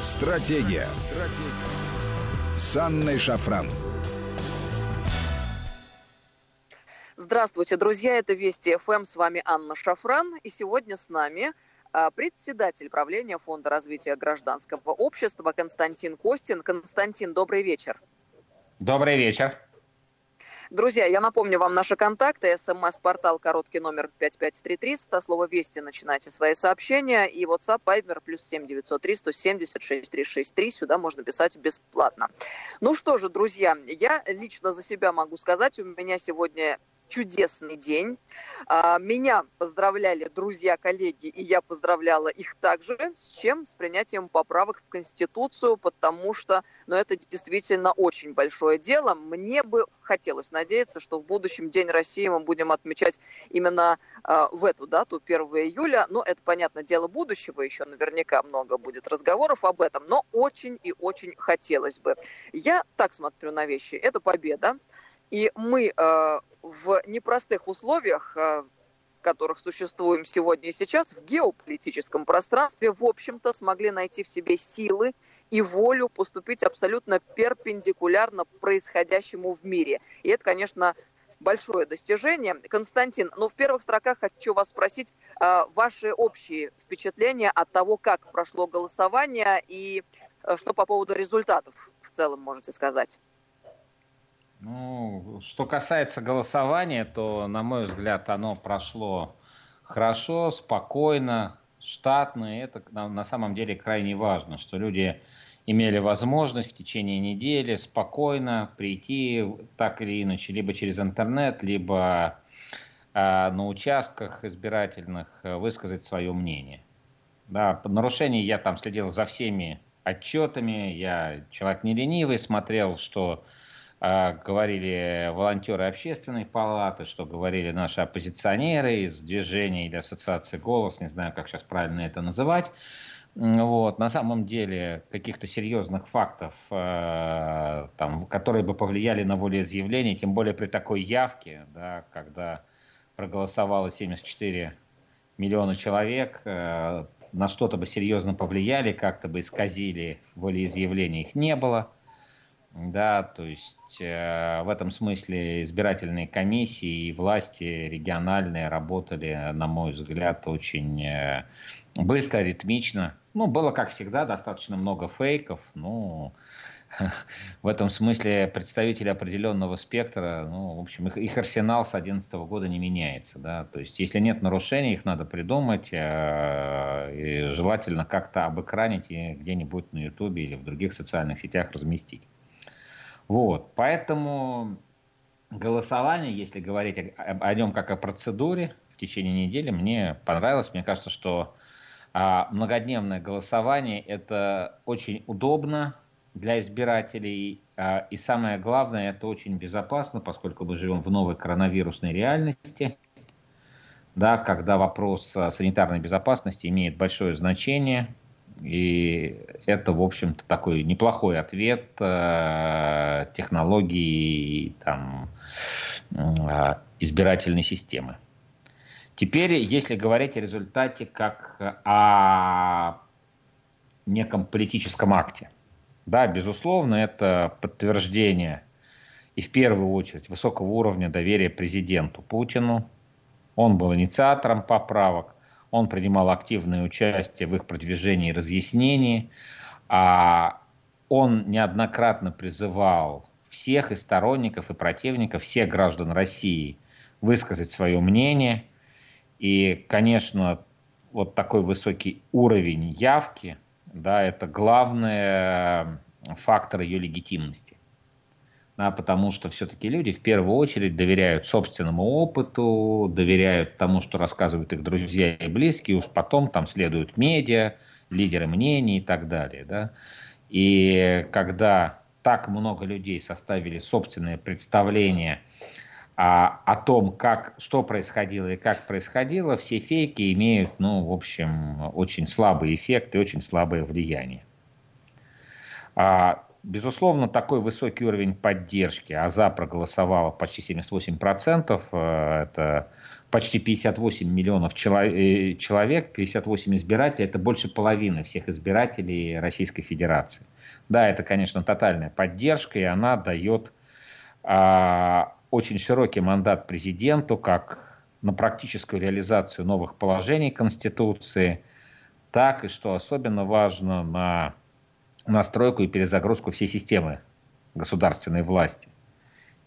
Стратегия. Стратегия. С Анной Шафран. Здравствуйте, друзья. Это Вести ФМ. С вами Анна Шафран. И сегодня с нами а, председатель правления Фонда развития гражданского общества Константин Костин. Константин, добрый вечер. Добрый вечер. Друзья, я напомню вам наши контакты. СМС-портал короткий номер 5533. Со слова «Вести» начинайте свои сообщения. И WhatsApp, Viber, плюс 7903 170 6363. Сюда можно писать бесплатно. Ну что же, друзья, я лично за себя могу сказать, у меня сегодня чудесный день. А, меня поздравляли друзья, коллеги, и я поздравляла их также. С чем? С принятием поправок в Конституцию, потому что ну, это действительно очень большое дело. Мне бы хотелось надеяться, что в будущем День России мы будем отмечать именно э, в эту дату, 1 июля. Но это, понятно, дело будущего, еще наверняка много будет разговоров об этом, но очень и очень хотелось бы. Я так смотрю на вещи. Это победа. И мы э, в непростых условиях, э, в которых существуем сегодня и сейчас, в геополитическом пространстве, в общем-то, смогли найти в себе силы и волю поступить абсолютно перпендикулярно происходящему в мире. И это, конечно, большое достижение. Константин, ну в первых строках хочу вас спросить э, ваши общие впечатления от того, как прошло голосование и э, что по поводу результатов в целом можете сказать. Ну, что касается голосования, то, на мой взгляд, оно прошло хорошо, спокойно, штатно. И это на самом деле крайне важно, что люди имели возможность в течение недели спокойно прийти так или иначе, либо через интернет, либо э, на участках избирательных э, высказать свое мнение. Да, по нарушению я там следил за всеми отчетами, я человек не ленивый, смотрел, что говорили волонтеры общественной палаты, что говорили наши оппозиционеры из движения или ассоциации «Голос», не знаю, как сейчас правильно это называть. Вот. На самом деле каких-то серьезных фактов, э, там, которые бы повлияли на волеизъявление, тем более при такой явке, да, когда проголосовало 74 миллиона человек, э, на что-то бы серьезно повлияли, как-то бы исказили волеизъявление, их не было. Да, то есть э, в этом смысле избирательные комиссии и власти региональные работали, на мой взгляд, очень э, быстро, ритмично. Ну, было, как всегда, достаточно много фейков. Ну, в этом смысле представители определенного спектра, ну, в общем, их, их арсенал с 2011 года не меняется. Да? То есть, если нет нарушений, их надо придумать, э, и желательно как-то обыкранить и где-нибудь на Ютубе или в других социальных сетях разместить. Вот, поэтому голосование, если говорить о, о нем как о процедуре в течение недели, мне понравилось. Мне кажется, что а, многодневное голосование это очень удобно для избирателей. А, и самое главное, это очень безопасно, поскольку мы живем в новой коронавирусной реальности, да, когда вопрос санитарной безопасности имеет большое значение. И это, в общем-то, такой неплохой ответ э, технологии там, э, избирательной системы. Теперь, если говорить о результате как о неком политическом акте, да, безусловно, это подтверждение и в первую очередь высокого уровня доверия президенту Путину. Он был инициатором поправок, он принимал активное участие в их продвижении и разъяснении. А он неоднократно призывал всех и сторонников, и противников, всех граждан России высказать свое мнение. И, конечно, вот такой высокий уровень явки, да, это главный фактор ее легитимности да, потому что все-таки люди в первую очередь доверяют собственному опыту, доверяют тому, что рассказывают их друзья и близкие, уж потом там следуют медиа, лидеры мнений и так далее. Да. И когда так много людей составили собственное представление о, о том, как, что происходило и как происходило, все фейки имеют, ну, в общем, очень слабый эффект и очень слабое влияние. А Безусловно, такой высокий уровень поддержки, а за проголосовало почти 78%, э, это почти 58 миллионов э, человек, 58 избирателей, это больше половины всех избирателей Российской Федерации. Да, это, конечно, тотальная поддержка, и она дает а, очень широкий мандат президенту, как на практическую реализацию новых положений Конституции, так и, что особенно важно, на настройку и перезагрузку всей системы государственной власти.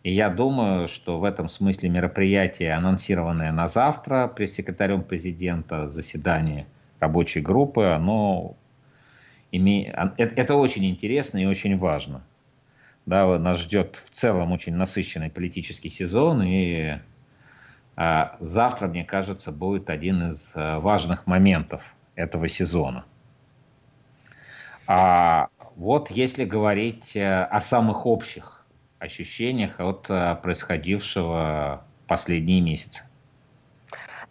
И я думаю, что в этом смысле мероприятие, анонсированное на завтра пресс-секретарем президента, заседание рабочей группы, оно име... А, это очень интересно и очень важно. Да, нас ждет в целом очень насыщенный политический сезон, и а, завтра, мне кажется, будет один из а, важных моментов этого сезона. А вот если говорить э, о самых общих ощущениях от э, происходившего последние месяцы.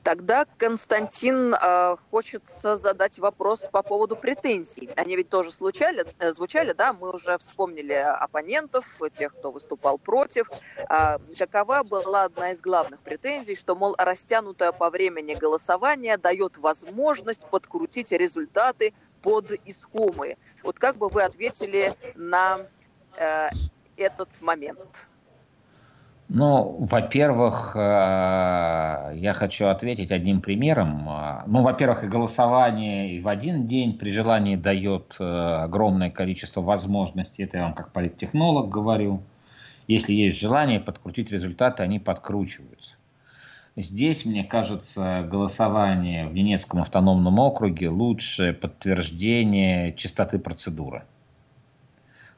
Тогда, Константин, э, хочется задать вопрос по поводу претензий. Они ведь тоже случали, звучали, да? Мы уже вспомнили оппонентов, тех, кто выступал против. Э, какова была одна из главных претензий, что, мол, растянутое по времени голосование дает возможность подкрутить результаты под искомые. Вот как бы вы ответили на э, этот момент? Ну, во-первых, э, я хочу ответить одним примером. Ну, во-первых, и голосование и в один день при желании дает э, огромное количество возможностей. Это я вам как политтехнолог говорю. Если есть желание подкрутить результаты, они подкручиваются. Здесь, мне кажется, голосование в Ненецком автономном округе лучшее подтверждение чистоты процедуры.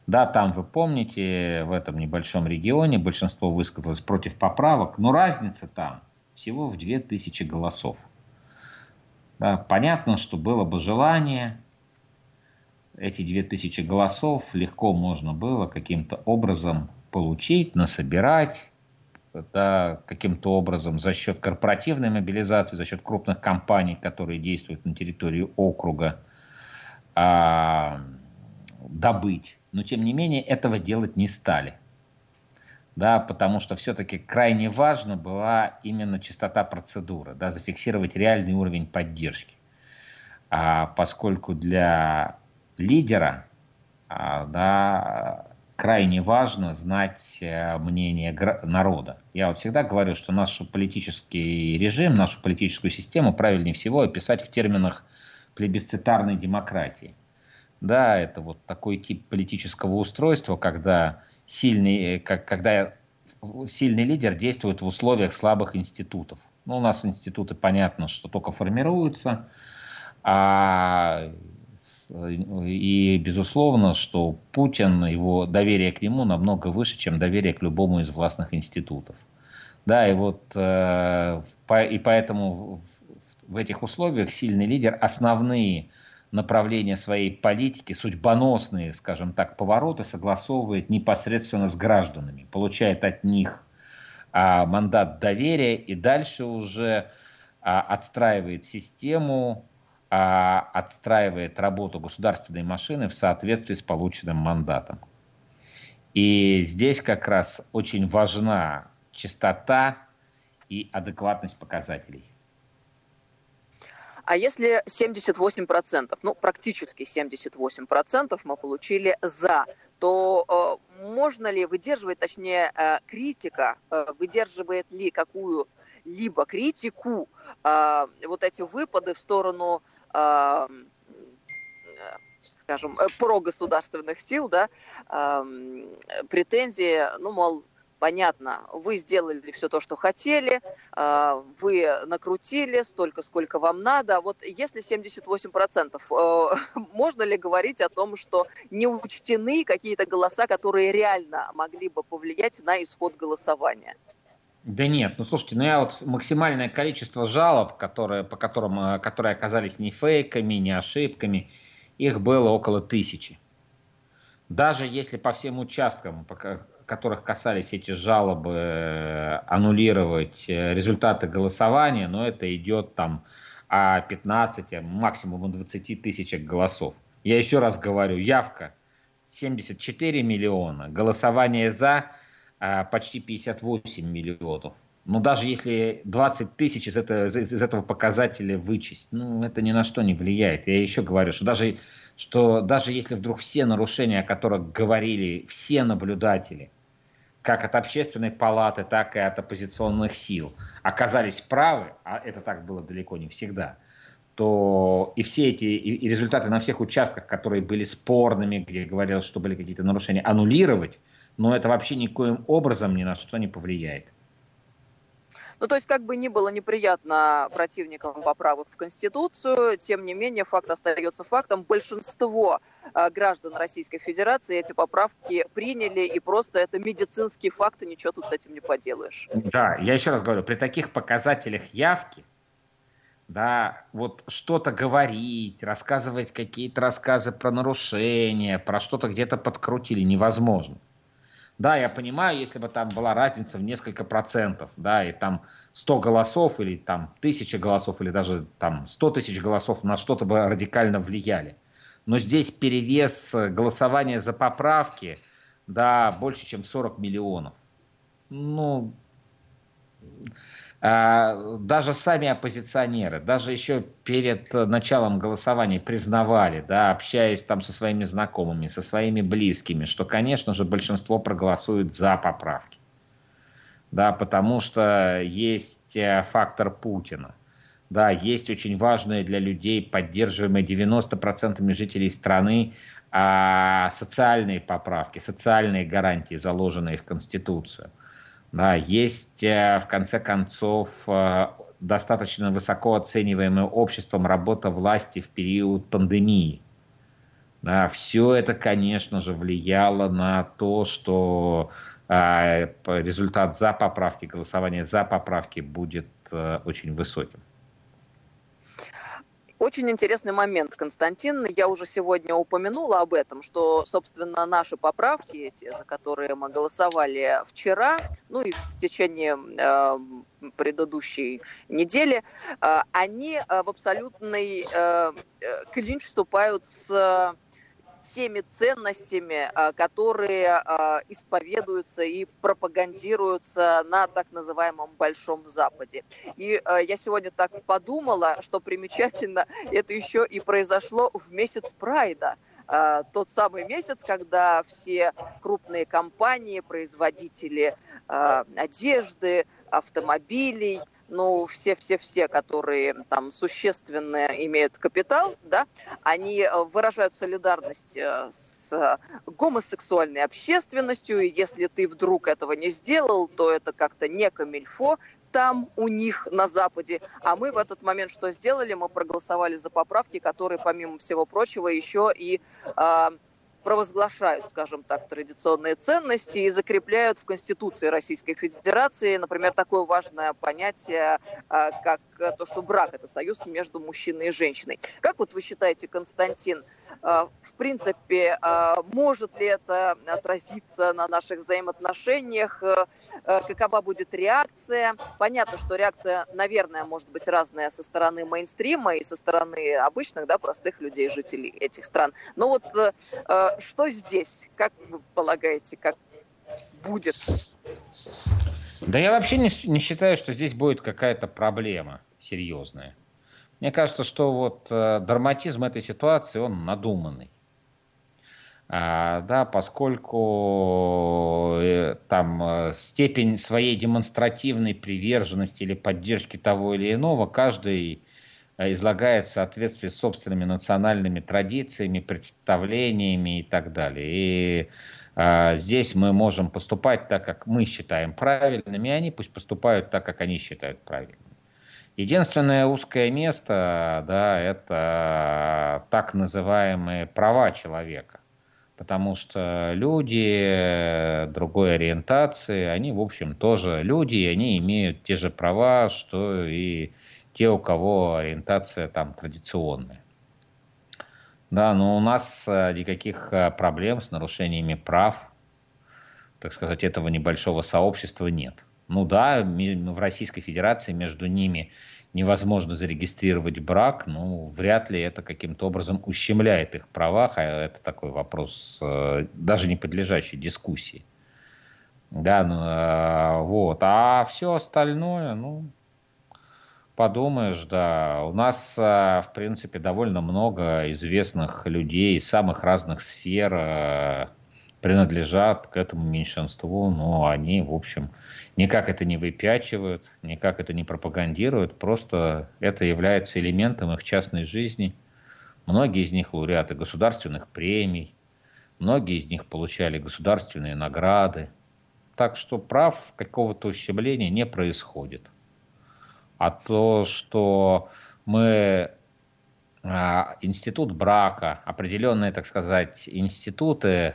Да, там, вы помните, в этом небольшом регионе большинство высказалось против поправок, но разница там всего в 2000 голосов. Да, понятно, что было бы желание, эти 2000 голосов легко можно было каким-то образом получить, насобирать, да, каким-то образом за счет корпоративной мобилизации, за счет крупных компаний, которые действуют на территории округа, а, добыть но тем не менее этого делать не стали. Да, потому что все-таки крайне важно была именно чистота процедуры, да, зафиксировать реальный уровень поддержки. А поскольку для лидера а, да, крайне важно знать э, мнение народа. Я вот всегда говорю, что наш политический режим, нашу политическую систему правильнее всего описать в терминах плебисцитарной демократии. Да, это вот такой тип политического устройства, когда сильный, э, как, когда сильный лидер действует в условиях слабых институтов. Ну, у нас институты, понятно, что только формируются, а, и, безусловно, что Путин, его доверие к нему намного выше, чем доверие к любому из властных институтов. Да, и вот э, и поэтому в этих условиях сильный лидер основные направления своей политики, судьбоносные, скажем так, повороты согласовывает непосредственно с гражданами, получает от них а, мандат доверия и дальше уже а, отстраивает систему, отстраивает работу государственной машины в соответствии с полученным мандатом. И здесь как раз очень важна чистота и адекватность показателей. А если 78%, ну практически 78% мы получили за, то э, можно ли выдерживать, точнее э, критика, э, выдерживает ли какую-либо критику э, вот эти выпады в сторону э, скажем, прогосударственных сил, да, э, претензии, ну, мол, понятно, вы сделали все то, что хотели, а, вы накрутили столько, сколько вам надо. Вот если 78%, э, можно ли говорить о том, что не учтены какие-то голоса, которые реально могли бы повлиять на исход голосования? Да нет, ну слушайте, ну я вот максимальное количество жалоб, которые, по которым, э, которые оказались не фейками, не ошибками, их было около тысячи. Даже если по всем участкам, которых касались эти жалобы, э, аннулировать э, результаты голосования, но это идет там о 15, максимум о 20 тысячах голосов. Я еще раз говорю, явка 74 миллиона, голосование за почти 58 миллионов. Но даже если 20 тысяч из этого, из этого показателя вычесть, ну, это ни на что не влияет. Я еще говорю, что даже, что даже если вдруг все нарушения, о которых говорили все наблюдатели, как от общественной палаты, так и от оппозиционных сил, оказались правы, а это так было далеко не всегда, то и все эти и, и результаты на всех участках, которые были спорными, где говорилось, что были какие-то нарушения, аннулировать, но это вообще никоим образом ни на что не повлияет. Ну, то есть, как бы ни было неприятно противникам поправок в Конституцию, тем не менее, факт остается фактом. Большинство э, граждан Российской Федерации эти поправки приняли, и просто это медицинские факты, ничего тут с этим не поделаешь. Да, я еще раз говорю, при таких показателях явки, да, вот что-то говорить, рассказывать какие-то рассказы про нарушения, про что-то где-то подкрутили, невозможно. Да, я понимаю, если бы там была разница в несколько процентов, да, и там 100 голосов или там тысяча голосов или даже там 100 тысяч голосов на что-то бы радикально влияли. Но здесь перевес голосования за поправки, да, больше, чем 40 миллионов. Ну, даже сами оппозиционеры, даже еще перед началом голосования признавали, да, общаясь там со своими знакомыми, со своими близкими, что, конечно же, большинство проголосует за поправки. Да, потому что есть э, фактор Путина. Да, есть очень важные для людей, поддерживаемые 90% жителей страны, а, социальные поправки, социальные гарантии, заложенные в Конституцию – есть, э, в конце концов, э, достаточно высоко оцениваемая обществом работа власти в период пандемии. Да, все это, конечно же, влияло на то, что э, результат за поправки, голосование за поправки будет очень высоким. Очень интересный момент, Константин. Я уже сегодня упомянула об этом, что, собственно, наши поправки, эти, за которые мы голосовали вчера, ну и в течение э, предыдущей недели, э, они э, в абсолютный э, э клинч вступают с теми ценностями, а, которые а, исповедуются и пропагандируются на так называемом Большом Западе. И а, я сегодня так подумала, что примечательно, это еще и произошло в месяц Прайда тот самый месяц, когда все крупные компании, производители одежды, автомобилей, ну, все-все-все, которые там существенно имеют капитал, да, они э, выражают солидарность э, с гомосексуальной общественностью, и если ты вдруг этого не сделал, то это как-то не камильфо, там у них на Западе. А мы в этот момент что сделали? Мы проголосовали за поправки, которые, помимо всего прочего, еще и э, провозглашают, скажем так, традиционные ценности и закрепляют в Конституции Российской Федерации, например, такое важное понятие, а, как то, что брак – это союз между мужчиной и женщиной. Как вот вы считаете, Константин, а, в принципе, а, может ли это отразиться на наших взаимоотношениях? Какова будет реакция? Понятно, что реакция, наверное, может быть разная со стороны мейнстрима и со стороны обычных, да, простых людей, жителей этих стран. Но вот что здесь? Как вы полагаете, как будет? Да я вообще не, не считаю, что здесь будет какая-то проблема серьезная. Мне кажется, что вот э, драматизм этой ситуации, он надуманный. А, да, поскольку э, там э, степень своей демонстративной приверженности или поддержки того или иного каждый излагает в соответствии с собственными национальными традициями, представлениями и так далее. И а, здесь мы можем поступать так, как мы считаем правильными, и они пусть поступают так, как они считают правильным. Единственное узкое место, да, это так называемые права человека. Потому что люди другой ориентации, они, в общем, тоже люди, и они имеют те же права, что и те, у кого ориентация там традиционная. Да, но у нас э, никаких э, проблем с нарушениями прав, так сказать, этого небольшого сообщества нет. Ну да, в Российской Федерации между ними невозможно зарегистрировать брак, ну, вряд ли это каким-то образом ущемляет их правах, а это такой вопрос, э, даже не подлежащий дискуссии. Да, ну, вот. А все остальное, ну, подумаешь, да. У нас, э, в принципе, довольно много известных людей из самых разных сфер э, принадлежат к этому меньшинству, но они, в общем, никак это не выпячивают, никак это не пропагандируют, просто это является элементом их частной жизни. Многие из них лауреаты государственных премий, многие из них получали государственные награды, так что прав какого-то ущемления не происходит. А то, что мы а, институт брака, определенные, так сказать, институты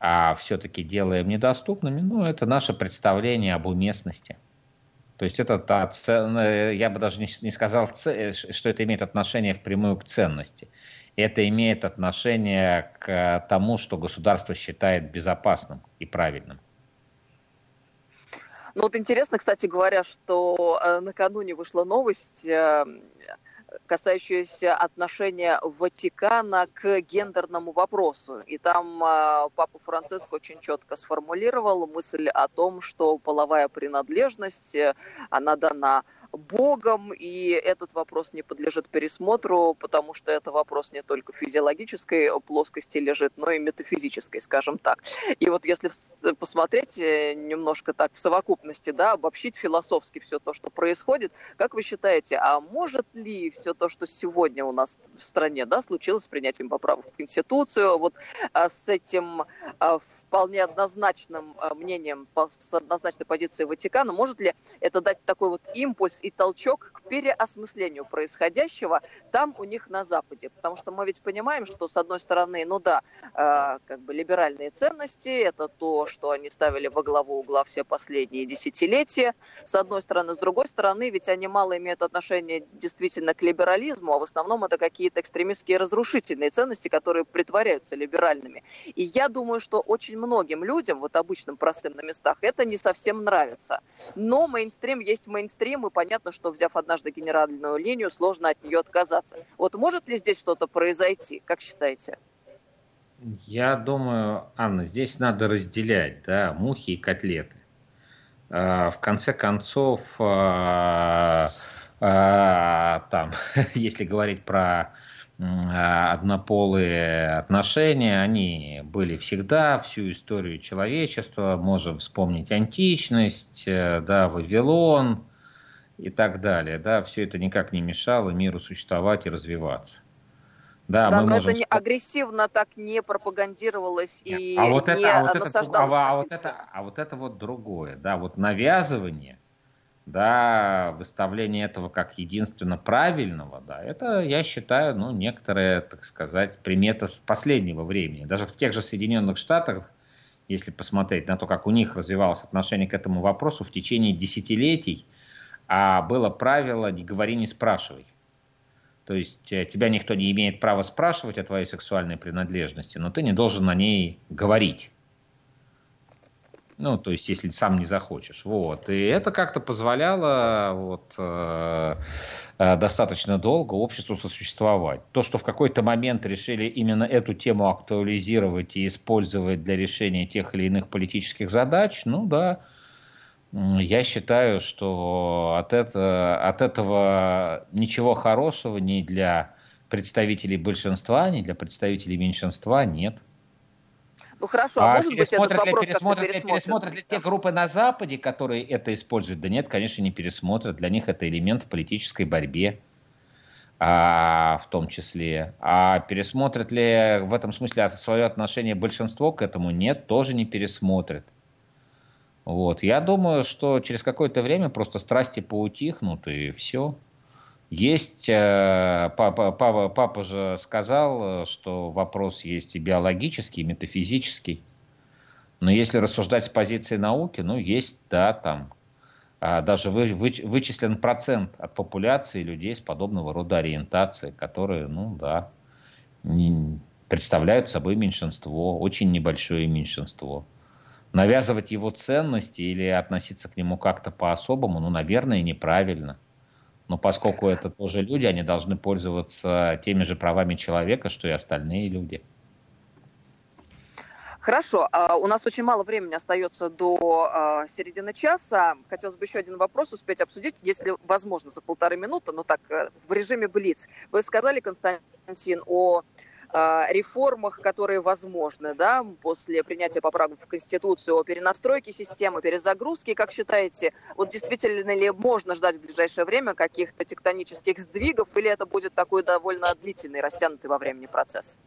а все-таки делаем недоступными, ну, это наше представление об уместности. То есть это та, я бы даже не сказал, что это имеет отношение впрямую к ценности. Это имеет отношение к тому, что государство считает безопасным и правильным. Ну вот интересно, кстати говоря, что э, накануне вышла новость, э, касающаяся отношения Ватикана к гендерному вопросу. И там э, Папа Франциск очень четко сформулировал мысль о том, что половая принадлежность, э, она дана Богом, и этот вопрос не подлежит пересмотру, потому что это вопрос не только физиологической плоскости лежит, но и метафизической, скажем так. И вот если посмотреть э, немножко так в совокупности, да, обобщить философски все то, что происходит, как вы считаете, а может ли все то, что сегодня у нас в стране, да, случилось с принятием поправок в Конституцию, вот а, с этим а, вполне однозначным а, мнением, с однозначной позицией Ватикана, может ли это дать такой вот импульс и толчок к переосмыслению происходящего там у них на Западе. Потому что мы ведь понимаем, что с одной стороны, ну да, э, как бы либеральные ценности, это то, что они ставили во главу угла все последние десятилетия. С одной стороны. С другой стороны, ведь они мало имеют отношение действительно к либерализму, а в основном это какие-то экстремистские разрушительные ценности, которые притворяются либеральными. И я думаю, что очень многим людям, вот обычным простым на местах, это не совсем нравится. Но мейнстрим есть мейнстрим, и понятно, понятно, что взяв однажды генеральную линию, сложно от нее отказаться. Вот может ли здесь что-то произойти, как считаете? Я думаю, Анна, здесь надо разделять да, мухи и котлеты. А, в конце концов, а, а, там, если говорить про однополые отношения, они были всегда, всю историю человечества. Можем вспомнить античность, э, да, Вавилон, и так далее. Да, все это никак не мешало миру существовать и развиваться. Да, да мы но можем... это не агрессивно так не пропагандировалось Нет. и а вот не это, а вот насаждалось. Это, а, вот это, а вот это вот другое, да, вот навязывание, да, выставление этого как единственно правильного, да, это, я считаю, ну, некоторая, так сказать, примета с последнего времени. Даже в тех же Соединенных Штатах, если посмотреть на то, как у них развивалось отношение к этому вопросу в течение десятилетий, а было правило «не говори, не спрашивай». То есть э, тебя никто не имеет права спрашивать о твоей сексуальной принадлежности, но ты не должен о ней говорить. Ну, то есть, если сам не захочешь. Вот. И это как-то позволяло вот, э, э, достаточно долго обществу сосуществовать. То, что в какой-то момент решили именно эту тему актуализировать и использовать для решения тех или иных политических задач, ну да, я считаю, что от, это, от этого ничего хорошего ни для представителей большинства, ни для представителей меньшинства нет. Ну хорошо, а, а может быть этот вопрос ли, пересмотрят, ли, пересмотрят ли те группы на Западе, которые это используют? Да нет, конечно, не пересмотрят. Для них это элемент в политической борьбе а, в том числе. А пересмотрят ли в этом смысле свое отношение большинство к этому? Нет, тоже не пересмотрят. Вот. Я думаю, что через какое-то время просто страсти поутихнут и все. Есть, э, папа, папа, папа же сказал, что вопрос есть и биологический, и метафизический. Но если рассуждать с позиции науки, ну, есть, да, там, а даже вы, вы, вычислен процент от популяции людей с подобного рода ориентацией, которые, ну, да, не, представляют собой меньшинство, очень небольшое меньшинство навязывать его ценности или относиться к нему как-то по-особому, ну, наверное, неправильно. Но поскольку это тоже люди, они должны пользоваться теми же правами человека, что и остальные люди. Хорошо, а, у нас очень мало времени остается до а, середины часа. Хотелось бы еще один вопрос успеть обсудить, если возможно, за полторы минуты, но так, э, в режиме Блиц. Вы сказали, Константин, о реформах, которые возможны да, после принятия поправок в Конституцию о перенастройке системы, перезагрузке. Как считаете, вот действительно ли можно ждать в ближайшее время каких-то тектонических сдвигов, или это будет такой довольно длительный, растянутый во времени процесс?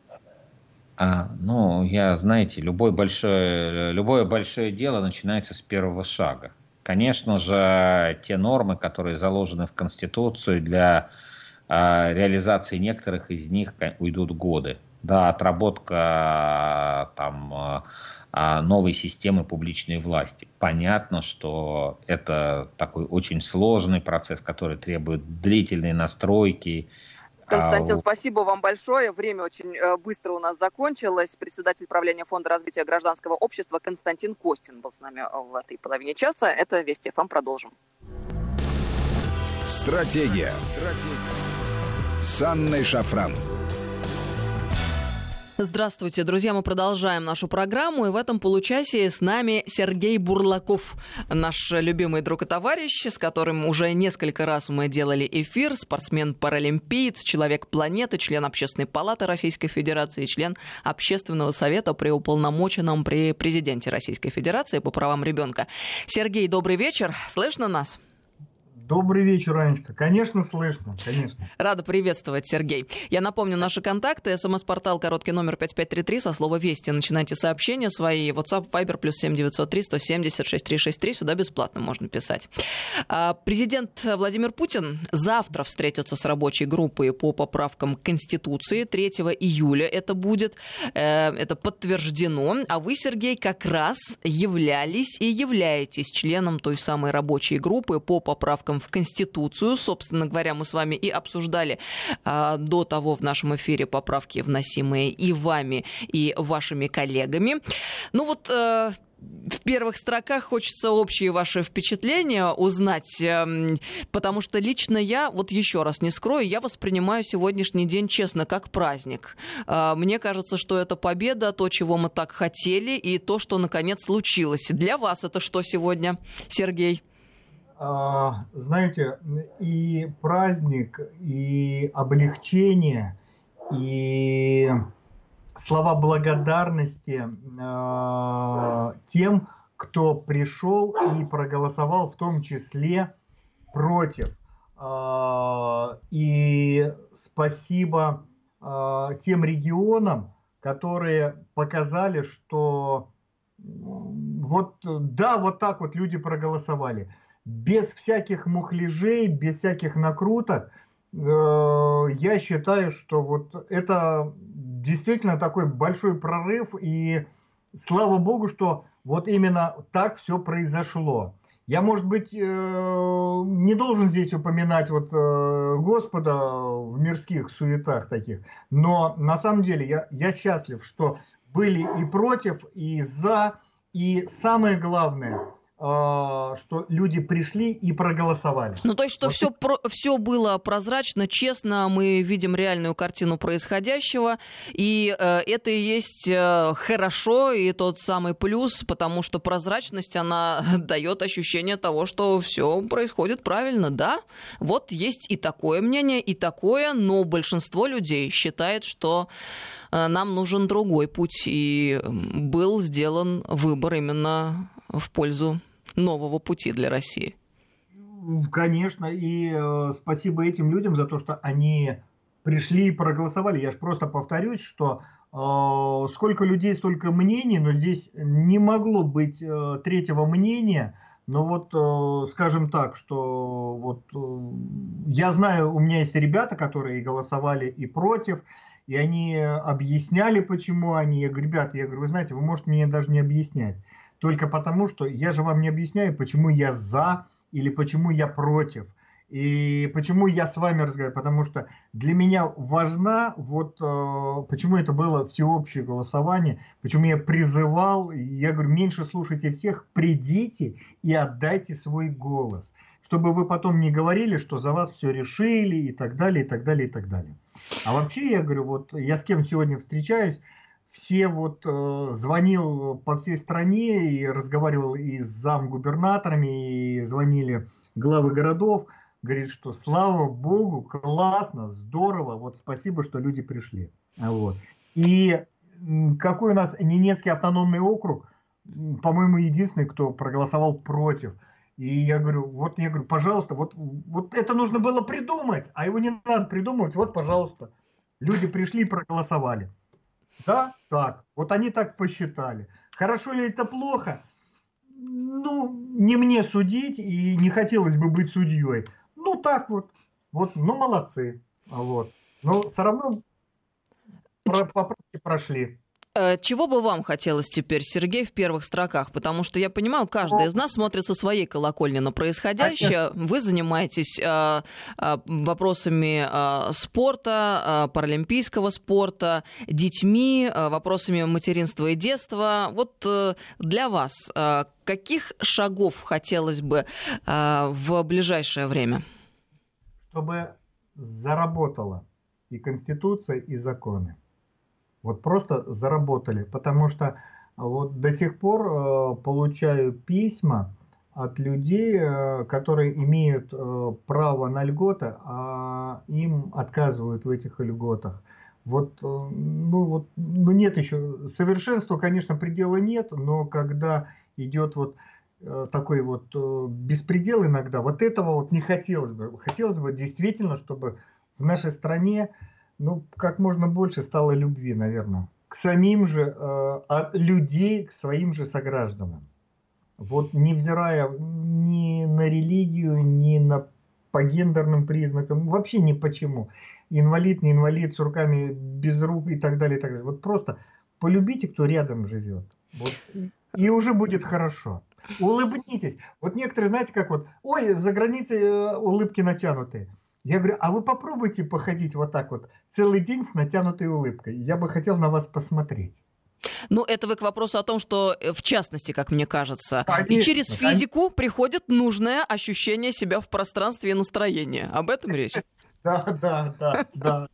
А, ну, я, знаете, любой большое, любое большое дело начинается с первого шага. Конечно же, те нормы, которые заложены в Конституцию для реализации некоторых из них уйдут годы. Да, отработка там а, а, новой системы публичной власти. Понятно, что это такой очень сложный процесс, который требует длительной настройки. Константин, спасибо вам большое. Время очень э, быстро у нас закончилось. Председатель правления Фонда развития гражданского общества Константин Костин был с нами в этой половине часа. Это Вести ФМ. Продолжим. Стратегия. Стратегия. С Анной Шафран. Здравствуйте, друзья. Мы продолжаем нашу программу. И в этом получасе с нами Сергей Бурлаков, наш любимый друг и товарищ, с которым уже несколько раз мы делали эфир. Спортсмен-паралимпиец, человек планеты, член Общественной палаты Российской Федерации, член Общественного совета при уполномоченном при президенте Российской Федерации по правам ребенка. Сергей, добрый вечер. Слышно нас? Добрый вечер, Анечка. Конечно, слышно, конечно. Рада приветствовать, Сергей. Я напомню наши контакты. СМС-портал короткий номер 5533 со слова «Вести». Начинайте сообщения свои. WhatsApp, Viber, плюс 7903 170 6363. Сюда бесплатно можно писать. А, президент Владимир Путин завтра встретится с рабочей группой по поправкам Конституции. 3 июля это будет. Э, это подтверждено. А вы, Сергей, как раз являлись и являетесь членом той самой рабочей группы по поправкам в Конституцию. Собственно говоря, мы с вами и обсуждали а, до того в нашем эфире поправки, вносимые и вами, и вашими коллегами. Ну вот... А, в первых строках хочется общие ваши впечатления узнать, эм, потому что лично я, вот еще раз не скрою, я воспринимаю сегодняшний день честно как праздник. А, мне кажется, что это победа, то, чего мы так хотели, и то, что наконец случилось. Для вас это что сегодня, Сергей? А, знаете, и праздник, и облегчение, и слова благодарности э, тем, кто пришел и проголосовал, в том числе против. Э, и спасибо э, тем регионам, которые показали, что вот да, вот так вот люди проголосовали без всяких мухляжей, без всяких накруток, э, я считаю, что вот это действительно такой большой прорыв, и слава богу, что вот именно так все произошло. Я, может быть, э, не должен здесь упоминать вот э, Господа в мирских суетах таких, но на самом деле я, я счастлив, что были и против, и за, и самое главное – что люди пришли и проголосовали. Ну, то есть, что вот все, про, все было прозрачно, честно, мы видим реальную картину происходящего, и э, это и есть э, хорошо, и тот самый плюс, потому что прозрачность, она дает ощущение того, что все происходит правильно, да? Вот есть и такое мнение, и такое, но большинство людей считает, что э, нам нужен другой путь, и был сделан выбор именно в пользу нового пути для России. Конечно, и э, спасибо этим людям за то, что они пришли и проголосовали. Я же просто повторюсь, что э, сколько людей, столько мнений, но здесь не могло быть э, третьего мнения. Но вот, э, скажем так, что вот э, я знаю, у меня есть ребята, которые голосовали и против, и они объясняли, почему они. Я говорю, ребята, я говорю, вы знаете, вы можете мне даже не объяснять только потому, что я же вам не объясняю, почему я за или почему я против. И почему я с вами разговариваю? Потому что для меня важна, вот э, почему это было всеобщее голосование, почему я призывал, я говорю, меньше слушайте всех, придите и отдайте свой голос. Чтобы вы потом не говорили, что за вас все решили и так далее, и так далее, и так далее. А вообще я говорю, вот я с кем сегодня встречаюсь, все вот э, звонил по всей стране и разговаривал и с замгубернаторами, и звонили главы городов, говорит, что слава богу, классно, здорово, вот спасибо, что люди пришли. Вот. И какой у нас Ненецкий автономный округ, по-моему, единственный, кто проголосовал против. И я говорю, вот я говорю, пожалуйста, вот, вот это нужно было придумать, а его не надо придумывать, вот, пожалуйста. Люди пришли и проголосовали. Да, так. Вот они так посчитали. Хорошо ли это плохо? Ну, не мне судить, и не хотелось бы быть судьей. Ну, так вот. Вот, ну, молодцы. Вот. Но все равно поправки прошли. Э, чего бы вам хотелось теперь, Сергей, в первых строках? Потому что я понимаю, каждый из нас смотрит со своей колокольни на происходящее. Вы занимаетесь э, э, вопросами спорта, паралимпийского спорта, детьми, вопросами материнства и детства. Вот для вас каких шагов хотелось бы в ближайшее время? Чтобы заработала и Конституция, и законы. Вот просто заработали, потому что вот до сих пор э, получаю письма от людей, э, которые имеют э, право на льготы, а им отказывают в этих льготах. Вот, ну вот, ну нет еще, совершенства, конечно, предела нет, но когда идет вот такой вот беспредел иногда, вот этого вот не хотелось бы. Хотелось бы действительно, чтобы в нашей стране ну, как можно больше стало любви, наверное, к самим же, э, от людей, к своим же согражданам. Вот невзирая ни на религию, ни на по гендерным признакам, вообще ни почему. Инвалид, не инвалид, с руками без рук и так далее, и так далее. Вот просто полюбите, кто рядом живет. Вот, и уже будет хорошо. Улыбнитесь. Вот некоторые, знаете, как вот, ой, за границей э, улыбки натянутые. Я говорю, а вы попробуйте походить вот так вот целый день с натянутой улыбкой. Я бы хотел на вас посмотреть. Ну, это вы к вопросу о том, что, э, в частности, как мне кажется, конечно, и через физику конечно. приходит нужное ощущение себя в пространстве и настроение. Об этом речь? Да, да, да, да,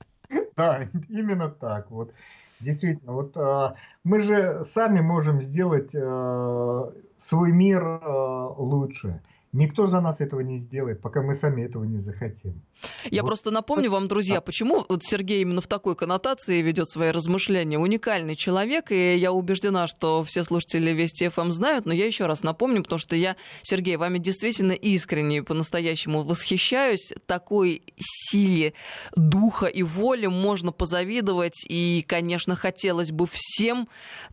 да, именно так. Вот действительно, вот э, мы же сами можем сделать э, свой мир э, лучше. Никто за нас этого не сделает, пока мы сами этого не захотим. Я вот. просто напомню вам, друзья, почему вот Сергей именно в такой коннотации ведет свои размышления. Уникальный человек, и я убеждена, что все слушатели Вести ФМ знают, но я еще раз напомню, потому что я, Сергей, вами действительно искренне по-настоящему восхищаюсь. Такой силе духа и воли можно позавидовать, и, конечно, хотелось бы всем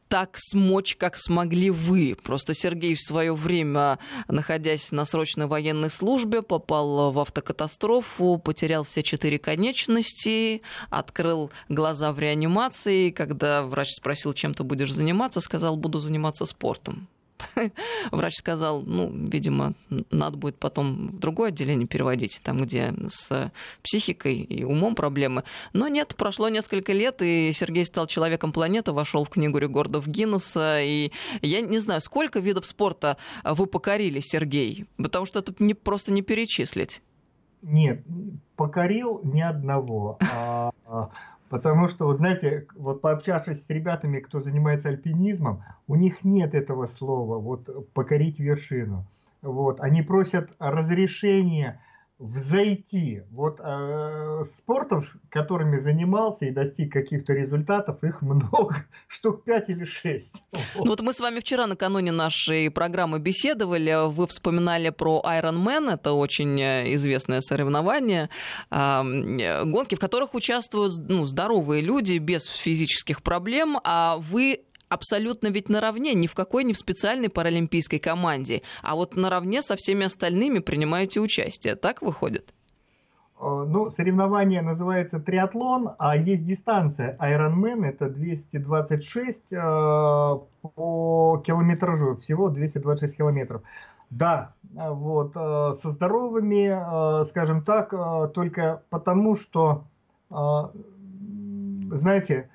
так смочь, как смогли вы. Просто Сергей в свое время, находясь на срочной военной службе, попал в автокатастрофу, потерял все четыре конечности, открыл глаза в реанимации. Когда врач спросил, чем ты будешь заниматься, сказал, буду заниматься спортом. Врач сказал, ну, видимо, надо будет потом в другое отделение переводить, там, где с психикой и умом проблемы. Но нет, прошло несколько лет, и Сергей стал человеком планеты, вошел в книгу рекордов Гиннесса, и я не знаю, сколько видов спорта вы покорили, Сергей, потому что это не, просто не перечислить. Нет, покорил ни одного. Потому что, вот знаете, вот пообщавшись с ребятами, кто занимается альпинизмом, у них нет этого слова, вот покорить вершину. Вот, они просят разрешения взойти. Вот э, спортов, которыми занимался и достиг каких-то результатов, их много, штук 5 или 6. Ну вот мы с вами вчера накануне нашей программы беседовали, вы вспоминали про Iron Man, это очень э, известное соревнование, э, гонки, в которых участвуют ну, здоровые люди без физических проблем, а вы абсолютно ведь наравне, ни в какой не в специальной паралимпийской команде, а вот наравне со всеми остальными принимаете участие. Так выходит? Э, ну, соревнование называется триатлон, а есть дистанция Ironman, это 226 э, по километражу, всего 226 километров. Да, вот, э, со здоровыми, скажем так, только потому, что, знаете,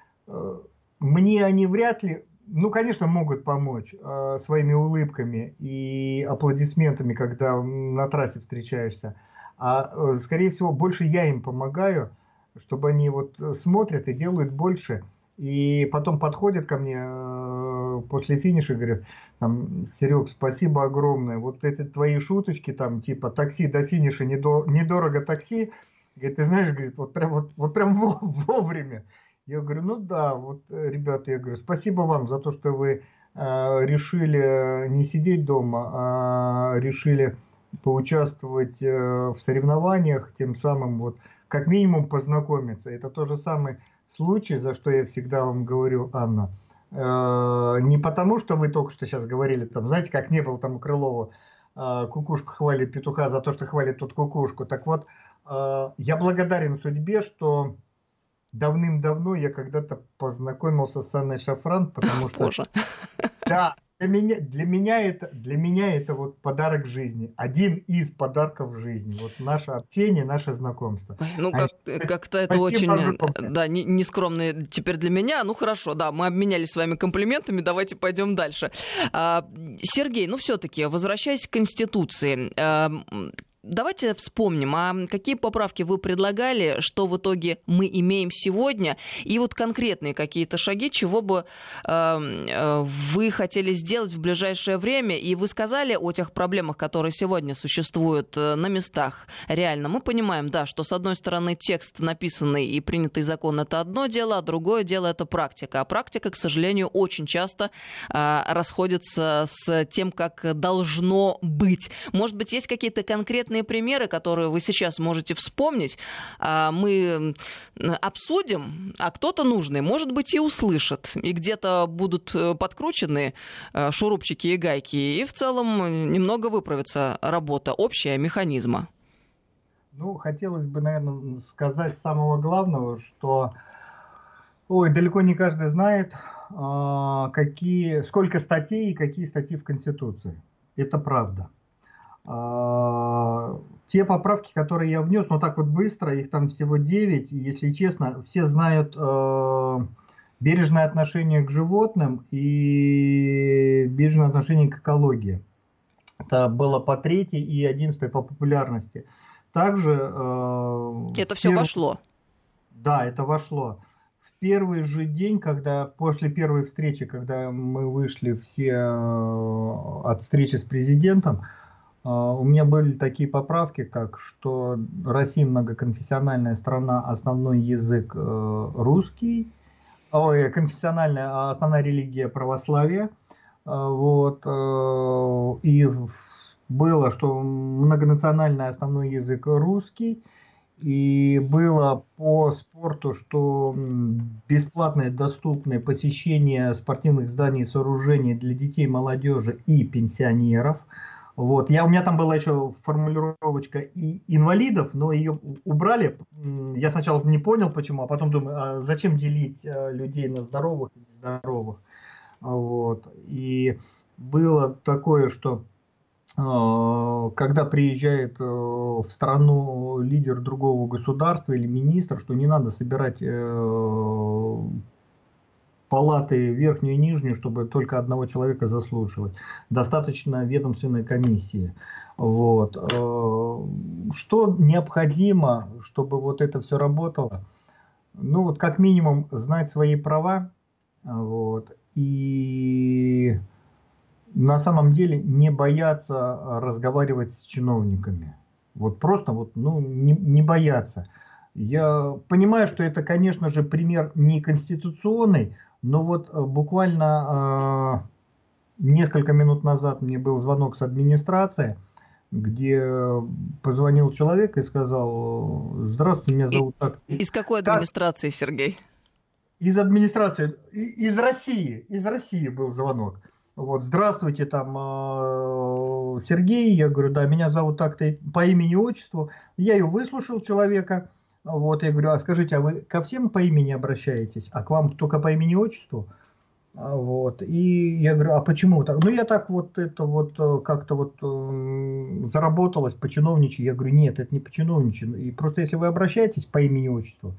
мне они вряд ли, ну, конечно, могут помочь э, своими улыбками и аплодисментами, когда на трассе встречаешься. А, э, скорее всего, больше я им помогаю, чтобы они вот смотрят и делают больше. И потом подходит ко мне э, после финиша и говорит, там, Серег, спасибо огромное. Вот эти твои шуточки, там, типа, такси до финиша, недо, недорого такси. Говорит, ты знаешь, говорит, вот прям, вот, вот прям вовремя. Я говорю, ну да, вот, э, ребята, я говорю, спасибо вам за то, что вы э, решили не сидеть дома, а решили поучаствовать э, в соревнованиях, тем самым вот как минимум познакомиться. Это то же самый случай, за что я всегда вам говорю, Анна. Э, не потому, что вы только что сейчас говорили, там, знаете, как не было там у Крылова, э, кукушку хвалит петуха за то, что хвалит тут кукушку. Так вот, я благодарен судьбе, что давным-давно я когда-то познакомился с Анной Шафран, потому что... Боже. Да, для меня, для меня это для меня это вот подарок жизни, один из подарков жизни. Вот наше общение, наше знакомство. Ну как, как-то это очень, да, нескромно теперь для меня. Ну хорошо, да, мы обменялись с вами комплиментами, давайте пойдем дальше. А, Сергей, ну все-таки возвращаясь к конституции, Давайте вспомним, а какие поправки вы предлагали, что в итоге мы имеем сегодня, и вот конкретные какие-то шаги, чего бы эм, э, вы хотели сделать в ближайшее время, и вы сказали о тех проблемах, которые сегодня существуют э, на местах. Реально, мы понимаем, да, что с одной стороны текст написанный и принятый закон это одно дело, а другое дело это практика. А практика, к сожалению, очень часто э, расходится с тем, как должно быть. Может быть, есть какие-то конкретные конкретные примеры, которые вы сейчас можете вспомнить, а, мы обсудим, а кто-то нужный, может быть, и услышит. И где-то будут э, подкручены э, шурупчики и гайки, и в целом немного выправится работа общая механизма. Ну, хотелось бы, наверное, сказать самого главного, что ой, далеко не каждый знает, а, какие, сколько статей и какие статьи в Конституции. Это правда. А, те поправки, которые я внес, ну так вот быстро, их там всего 9, если честно, все знают э, бережное отношение к животным и бережное отношение к экологии. Это было по третьей и одиннадцатой по популярности. Также... Э, это все перв... вошло? Да, это вошло. В первый же день, когда после первой встречи, когда мы вышли все э, от встречи с президентом, а, у меня были такие поправки, как что Россия многоконфессиональная страна, основной язык э, русский, ой, конфессиональная, а основная религия православие. А, вот, э, и было, что многонациональный основной язык русский, и было по спорту, что бесплатное доступное посещение спортивных зданий и сооружений для детей, молодежи и пенсионеров – вот. Я, у меня там была еще формулировочка и инвалидов, но ее убрали. Я сначала не понял, почему, а потом думаю, а зачем делить э, людей на здоровых и нездоровых. Вот. И было такое, что э, когда приезжает э, в страну лидер другого государства или министр, что не надо собирать палаты верхнюю и нижнюю, чтобы только одного человека заслушивать. Достаточно ведомственной комиссии. Вот. Э, что необходимо, чтобы вот это все работало? Ну вот как минимум знать свои права, вот, и на самом деле не бояться разговаривать с чиновниками. Вот просто вот, ну, не, не бояться. Я понимаю, что это, конечно же, пример не конституционный, но вот э, буквально э, несколько минут назад мне был звонок с администрации, где позвонил человек и сказал, здравствуйте, меня зовут так. Из какой администрации, Сергей? Из администрации, из России, из России был звонок. Вот, здравствуйте, там, э, Сергей, я говорю, да, меня зовут так-то по имени отчеству. Я ее выслушал человека, вот, я говорю, а скажите, а вы ко всем по имени обращаетесь, а к вам только по имени отчеству? А, вот, и я говорю, а почему так? Ну, я так вот это вот э, как-то вот э, заработалось по чиновничьи. Я говорю, нет, это не по чиновничьи. И просто если вы обращаетесь по имени отчеству,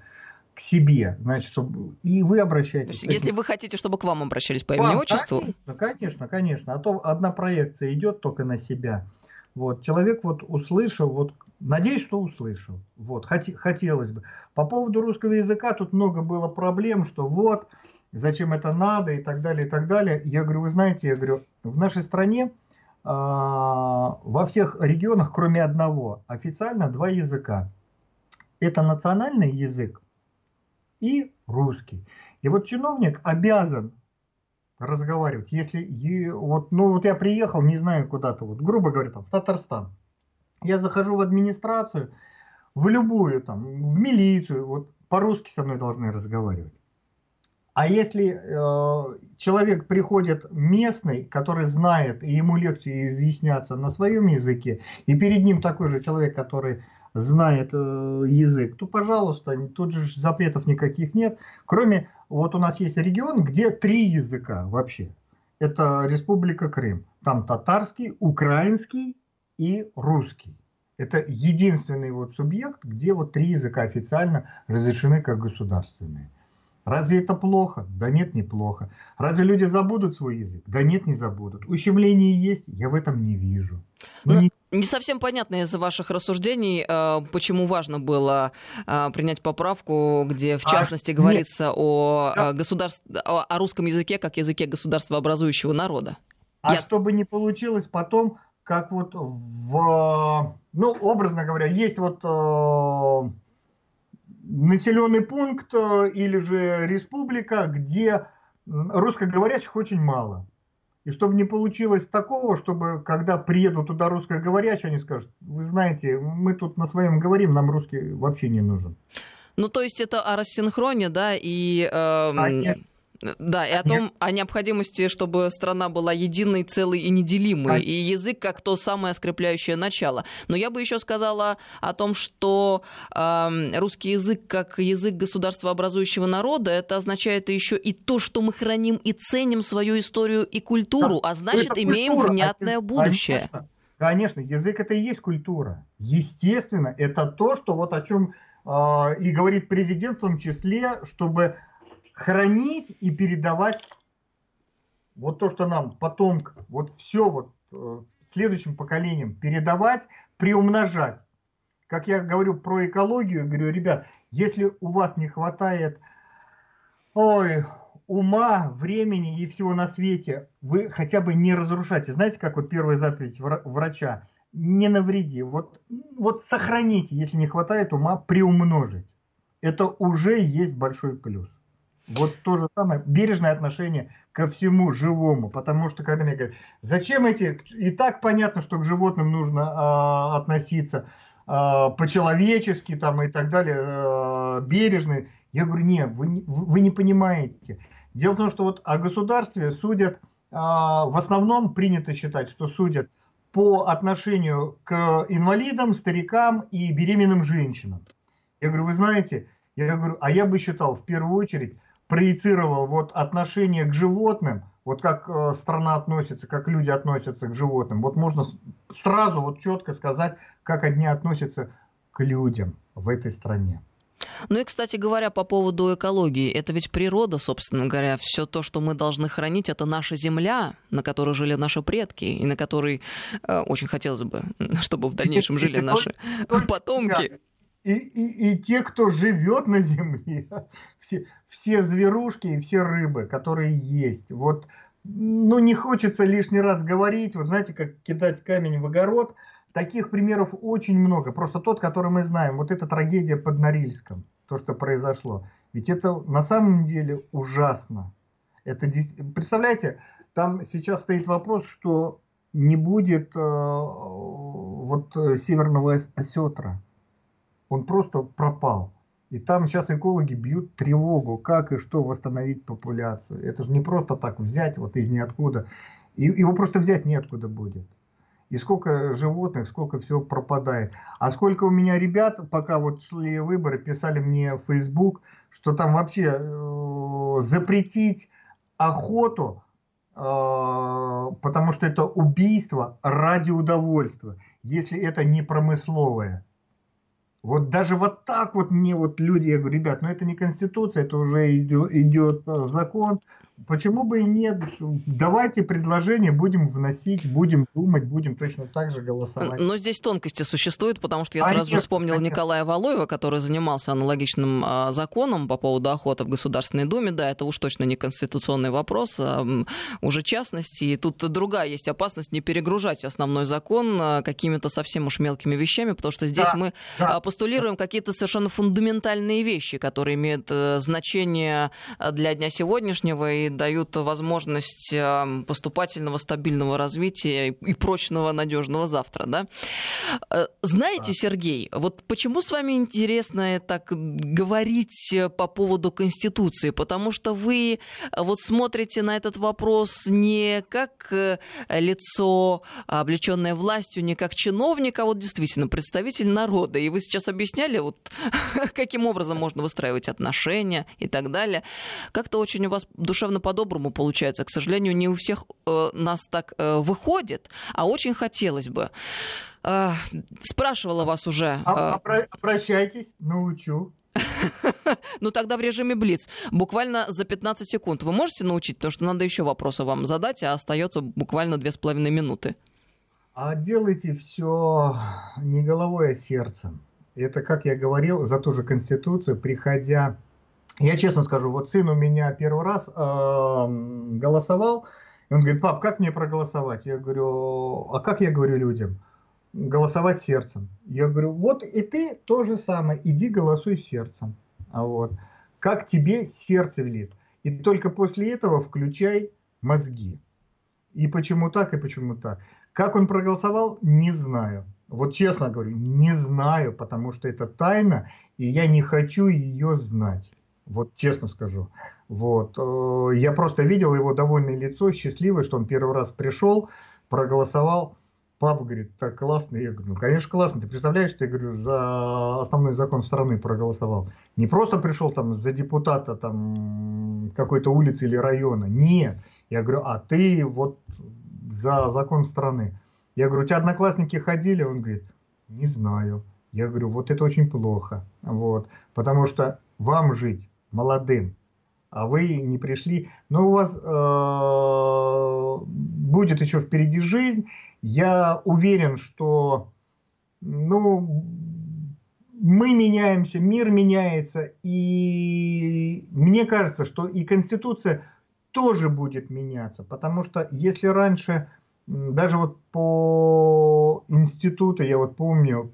к себе, значит, чтобы и вы обращаетесь. Если вы хотите, чтобы к вам обращались по имени отчеству. Конечно, конечно, конечно. А то одна проекция идет только на себя. Вот человек вот услышал, вот Надеюсь, что услышал. Вот, хот- хотелось бы. По поводу русского языка тут много было проблем, что вот, зачем это надо и так далее, и так далее. Я говорю, вы знаете, я говорю, в нашей стране а, во всех регионах, кроме одного, официально два языка. Это национальный язык и русский. И вот чиновник обязан разговаривать, если вот, ну вот я приехал, не знаю куда-то, вот грубо говоря, там, в Татарстан, я захожу в администрацию, в любую там, в милицию, вот по-русски со мной должны разговаривать. А если э, человек приходит местный, который знает, и ему легче изъясняться на своем языке, и перед ним такой же человек, который знает э, язык, то, пожалуйста, тут же запретов никаких нет. Кроме, вот у нас есть регион, где три языка вообще. Это Республика Крым. Там татарский, украинский и русский. Это единственный вот субъект, где вот три языка официально разрешены как государственные. Разве это плохо? Да нет, не плохо. Разве люди забудут свой язык? Да нет, не забудут. Ущемление есть, я в этом не вижу. Но, Но не... не совсем понятно из ваших рассуждений, э, почему важно было э, принять поправку, где в а, частности а, говорится нет. о, да. государств... о русском языке как языке государства образующего народа. А я... чтобы не получилось потом, как вот в, ну, образно говоря, есть вот э, населенный пункт э, или же республика, где русскоговорящих очень мало. И чтобы не получилось такого, чтобы когда приедут туда русскоговорящие, они скажут, вы знаете, мы тут на своем говорим, нам русский вообще не нужен. Ну, то есть это о рассинхроне, да, и... Э, Конечно. Да, и о том, о необходимости, чтобы страна была единой, целой и неделимой, и язык как то самое скрепляющее начало. Но я бы еще сказала о том, что э, русский язык как язык государства образующего народа, это означает еще и то, что мы храним и ценим свою историю и культуру, а значит, это имеем культура. внятное будущее. Конечно, конечно, язык это и есть культура. Естественно, это то, что вот о чем э, и говорит президент в том числе, чтобы хранить и передавать вот то, что нам потом, вот все вот э, следующим поколениям передавать, приумножать. Как я говорю про экологию, говорю, ребят, если у вас не хватает ой, ума, времени и всего на свете, вы хотя бы не разрушайте. Знаете, как вот первая заповедь врача? Не навреди. Вот, вот сохраните, если не хватает ума, приумножить. Это уже есть большой плюс. Вот то же самое, бережное отношение ко всему живому, потому что когда мне говорят, зачем эти, и так понятно, что к животным нужно а, относиться а, по-человечески там и так далее, а, бережно. Я говорю, нет, вы, вы не понимаете. Дело в том, что вот о государстве судят, а, в основном принято считать, что судят по отношению к инвалидам, старикам и беременным женщинам. Я говорю, вы знаете, я говорю, а я бы считал в первую очередь проецировал вот отношение к животным, вот как э, страна относится, как люди относятся к животным. Вот можно сразу вот четко сказать, как одни относятся к людям в этой стране. Ну и, кстати говоря, по поводу экологии, это ведь природа, собственно говоря, все то, что мы должны хранить, это наша земля, на которой жили наши предки, и на которой э, очень хотелось бы, чтобы в дальнейшем жили наши потомки и, и, и те, кто живет на земле, все, все зверушки и все рыбы, которые есть. Вот, ну, не хочется лишний раз говорить, вот знаете, как кидать камень в огород, таких примеров очень много. Просто тот, который мы знаем, вот эта трагедия под Норильском, то, что произошло. Ведь это на самом деле ужасно. Это, представляете, там сейчас стоит вопрос, что не будет э, вот северного осетра он просто пропал. И там сейчас экологи бьют тревогу, как и что восстановить популяцию. Это же не просто так взять вот из ниоткуда. И его просто взять неоткуда будет. И сколько животных, сколько всего пропадает. А сколько у меня ребят, пока вот шли выборы, писали мне в Facebook, что там вообще э, запретить охоту, э, потому что это убийство ради удовольствия, если это не промысловое. Вот даже вот так вот мне вот люди, я говорю, ребят, ну это не конституция, это уже идет, идет э, закон, Почему бы и нет? Давайте предложения будем вносить, будем думать, будем точно так же голосовать. Но здесь тонкости существуют, потому что я сразу же вспомнил Николая Валуева, который занимался аналогичным а, законом по поводу охоты в Государственной Думе. Да, это уж точно не конституционный вопрос, а уже частности. И тут другая есть опасность не перегружать основной закон а, какими-то совсем уж мелкими вещами, потому что здесь да, мы да. постулируем какие-то совершенно фундаментальные вещи, которые имеют э, значение для дня сегодняшнего и дают возможность эм, поступательного, стабильного развития и прочного, надежного завтра. Да? Э, знаете, Сергей, вот почему с вами интересно так говорить по поводу Конституции? Потому что вы вот смотрите на этот вопрос не как э, лицо, облеченное властью, не как чиновник, а вот действительно представитель народа. И вы сейчас объясняли, вот, каким образом можно выстраивать отношения и так далее. Как-то очень у вас душевно по-доброму получается. К сожалению, не у всех э, нас так э, выходит, а очень хотелось бы. Э, спрашивала вас уже. А, э... Обращайтесь, научу. Ну тогда в режиме Блиц. Буквально за 15 секунд. Вы можете научить? Потому что надо еще вопросы вам задать, а остается буквально 2,5 минуты. А делайте все не головой, а сердцем. Это, как я говорил, за ту же Конституцию, приходя я честно скажу, вот сын у меня первый раз э, голосовал, и он говорит, пап, как мне проголосовать? Я говорю, а как я говорю людям? Голосовать сердцем. Я говорю, вот и ты то же самое, иди голосуй сердцем. А вот. Как тебе сердце велит. И только после этого включай мозги. И почему так, и почему так. Как он проголосовал, не знаю. Вот честно говорю, не знаю, потому что это тайна, и я не хочу ее знать. Вот честно скажу. Вот. Э, я просто видел его довольное лицо, счастливое, что он первый раз пришел, проголосовал. Папа говорит, так классно. Я говорю, ну, конечно, классно. Ты представляешь, ты, говорю, за основной закон страны проголосовал. Не просто пришел там за депутата там какой-то улицы или района. Нет. Я говорю, а ты вот за закон страны. Я говорю, у тебя одноклассники ходили? Он говорит, не знаю. Я говорю, вот это очень плохо. Вот. Потому что вам жить молодым, а вы не пришли. Но у вас э, будет еще впереди жизнь. Я уверен, что ну, мы меняемся, мир меняется, и мне кажется, что и Конституция тоже будет меняться, потому что если раньше даже вот по институту, я вот помню,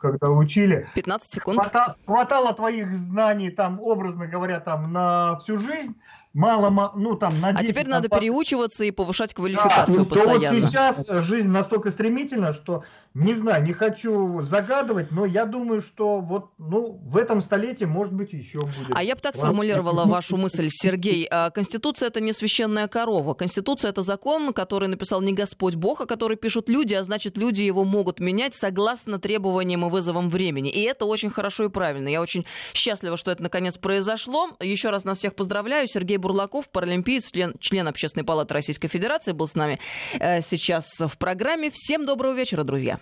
когда учили. 15 секунд. Хватало, хватало твоих знаний, там, образно говоря, там, на всю жизнь. Мало, ну, там, на 10, А теперь надо переучиваться и повышать квалификацию да, постоянно. То вот сейчас жизнь настолько стремительна, что, не знаю, не хочу загадывать, но я думаю, что вот, ну, в этом столетии, может быть, еще будет. А я бы так сформулировала вашу мысль, Сергей. А, Конституция – это не священная корова. Конституция – это закон, который написал не Господь Бог, а который пишут люди, а значит, люди его могут менять согласно требованиям требованиям и вызовам времени. И это очень хорошо и правильно. Я очень счастлива, что это наконец произошло. Еще раз нас всех поздравляю. Сергей Бурлаков, паралимпиец, член, член Общественной палаты Российской Федерации, был с нами э, сейчас в программе. Всем доброго вечера, друзья.